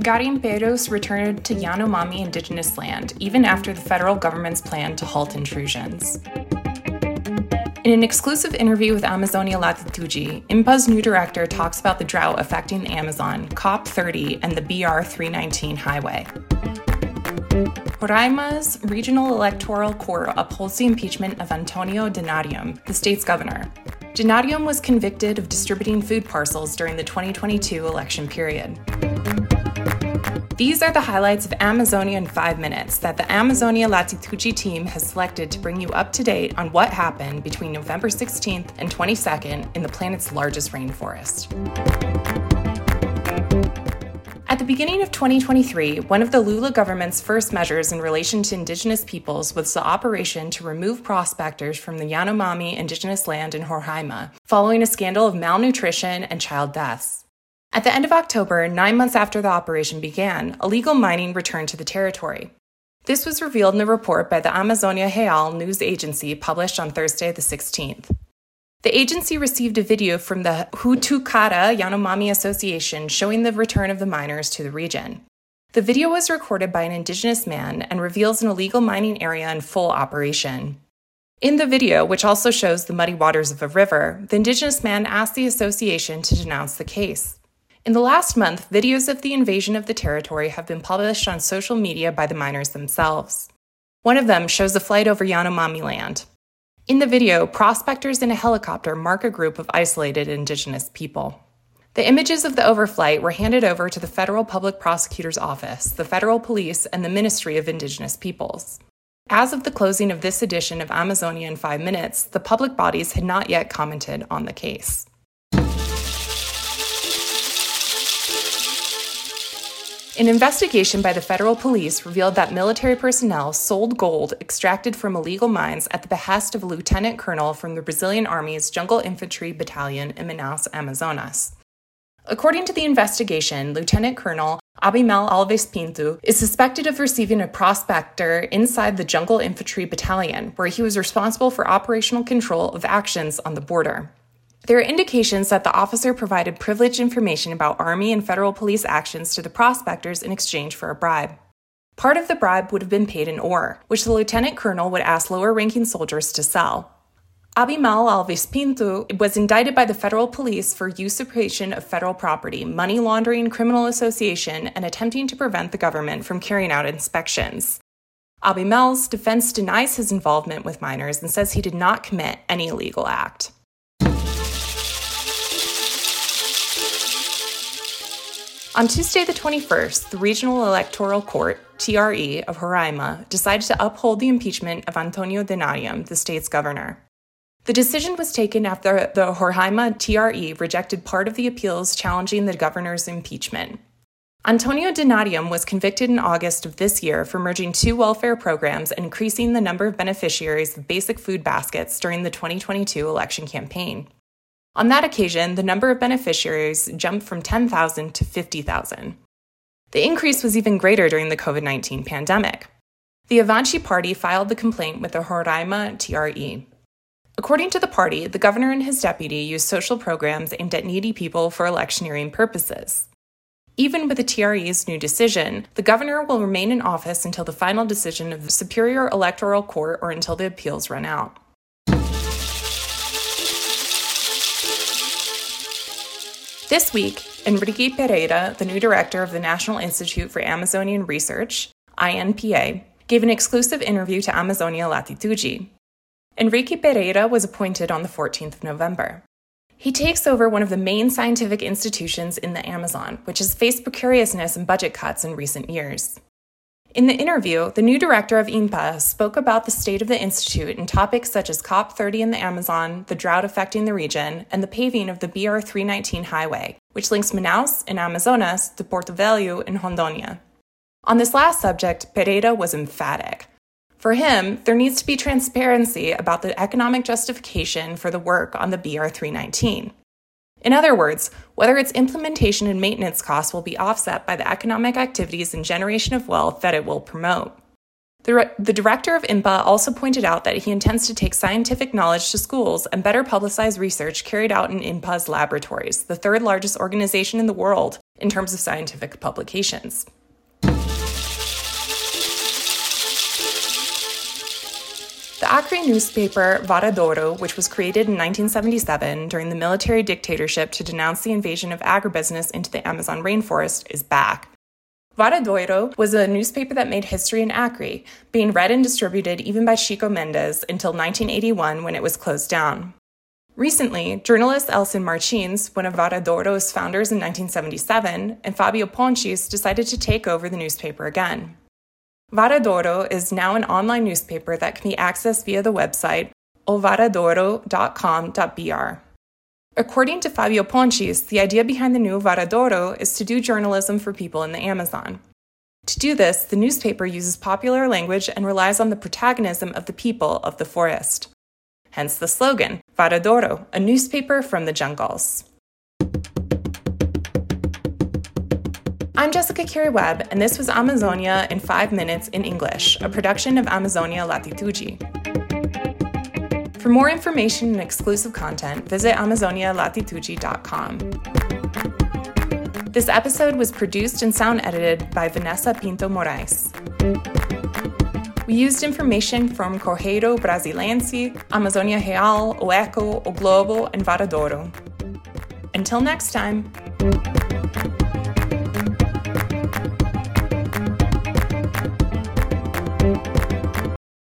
Garimpeiros returned to Yanomami indigenous land even after the federal government's plan to halt intrusions. In an exclusive interview with Amazonia Latitude, INPA's new director talks about the drought affecting the Amazon, COP30, and the BR 319 highway. Roraima's regional electoral court upholds the impeachment of Antonio Denarium, the state's governor. Denarium was convicted of distributing food parcels during the 2022 election period. These are the highlights of Amazonia in five minutes that the Amazonia Latitude team has selected to bring you up to date on what happened between November 16th and 22nd in the planet's largest rainforest. At the beginning of 2023, one of the Lula government's first measures in relation to indigenous peoples was the operation to remove prospectors from the Yanomami indigenous land in Roraima, following a scandal of malnutrition and child deaths. At the end of October, nine months after the operation began, illegal mining returned to the territory. This was revealed in a report by the Amazonia Real news agency published on Thursday, the 16th. The agency received a video from the Hutukara Yanomami Association showing the return of the miners to the region. The video was recorded by an indigenous man and reveals an illegal mining area in full operation. In the video, which also shows the muddy waters of a river, the indigenous man asked the association to denounce the case. In the last month, videos of the invasion of the territory have been published on social media by the miners themselves. One of them shows a flight over Yanomami land. In the video, prospectors in a helicopter mark a group of isolated indigenous people. The images of the overflight were handed over to the Federal Public Prosecutor's Office, the Federal Police, and the Ministry of Indigenous Peoples. As of the closing of this edition of Amazonia in 5 Minutes, the public bodies had not yet commented on the case. An investigation by the federal police revealed that military personnel sold gold extracted from illegal mines at the behest of a lieutenant colonel from the Brazilian Army's Jungle Infantry Battalion in Manaus, Amazonas. According to the investigation, Lieutenant Colonel Abimel Alves Pinto is suspected of receiving a prospector inside the Jungle Infantry Battalion, where he was responsible for operational control of actions on the border. There are indications that the officer provided privileged information about Army and federal police actions to the prospectors in exchange for a bribe. Part of the bribe would have been paid in ore, which the lieutenant colonel would ask lower ranking soldiers to sell. Abimel Alves Pinto was indicted by the federal police for usurpation of federal property, money laundering, criminal association, and attempting to prevent the government from carrying out inspections. Abimel's defense denies his involvement with miners and says he did not commit any illegal act. On Tuesday, the 21st, the Regional Electoral Court, TRE, of Roraima decided to uphold the impeachment of Antonio Denarium, the state's governor. The decision was taken after the Roraima TRE rejected part of the appeals challenging the governor's impeachment. Antonio Denarium was convicted in August of this year for merging two welfare programs and increasing the number of beneficiaries of basic food baskets during the 2022 election campaign. On that occasion, the number of beneficiaries jumped from 10,000 to 50,000. The increase was even greater during the COVID 19 pandemic. The Avante Party filed the complaint with the Roraima TRE. According to the party, the governor and his deputy used social programs aimed at needy people for electioneering purposes. Even with the TRE's new decision, the governor will remain in office until the final decision of the Superior Electoral Court or until the appeals run out. This week, Henrique Pereira, the new director of the National Institute for Amazonian Research, INPA, gave an exclusive interview to Amazonia Latitude. Henrique Pereira was appointed on the 14th of November. He takes over one of the main scientific institutions in the Amazon, which has faced precariousness and budget cuts in recent years. In the interview, the new director of INPA spoke about the state of the institute and topics such as COP30 in the Amazon, the drought affecting the region, and the paving of the BR 319 highway, which links Manaus in Amazonas to Porto Velho in Rondônia. On this last subject, Pereira was emphatic. For him, there needs to be transparency about the economic justification for the work on the BR 319. In other words, whether its implementation and maintenance costs will be offset by the economic activities and generation of wealth that it will promote. The, re- the director of INPA also pointed out that he intends to take scientific knowledge to schools and better publicize research carried out in INPA's laboratories, the third largest organization in the world in terms of scientific publications. Acre newspaper Varadouro, which was created in 1977 during the military dictatorship to denounce the invasion of agribusiness into the Amazon rainforest, is back. Varadouro was a newspaper that made history in Acre, being read and distributed even by Chico Mendes until 1981 when it was closed down. Recently, journalist Elson Martins, one of Varadouro's founders in 1977, and Fabio Pontes decided to take over the newspaper again. Varadouro is now an online newspaper that can be accessed via the website ovaradouro.com.br. According to Fabio Pontes, the idea behind the new Varadouro is to do journalism for people in the Amazon. To do this, the newspaper uses popular language and relies on the protagonism of the people of the forest. Hence the slogan, Varadouro, a newspaper from the jungles. I'm Jessica Carey Webb, and this was Amazonia in 5 Minutes in English, a production of Amazonia Latitude. For more information and exclusive content, visit amazonialatitude.com. This episode was produced and sound edited by Vanessa Pinto Moraes. We used information from Correio Brasiliense, Amazonia Real, O Eco, O Globo, and Varadouro. Until next time.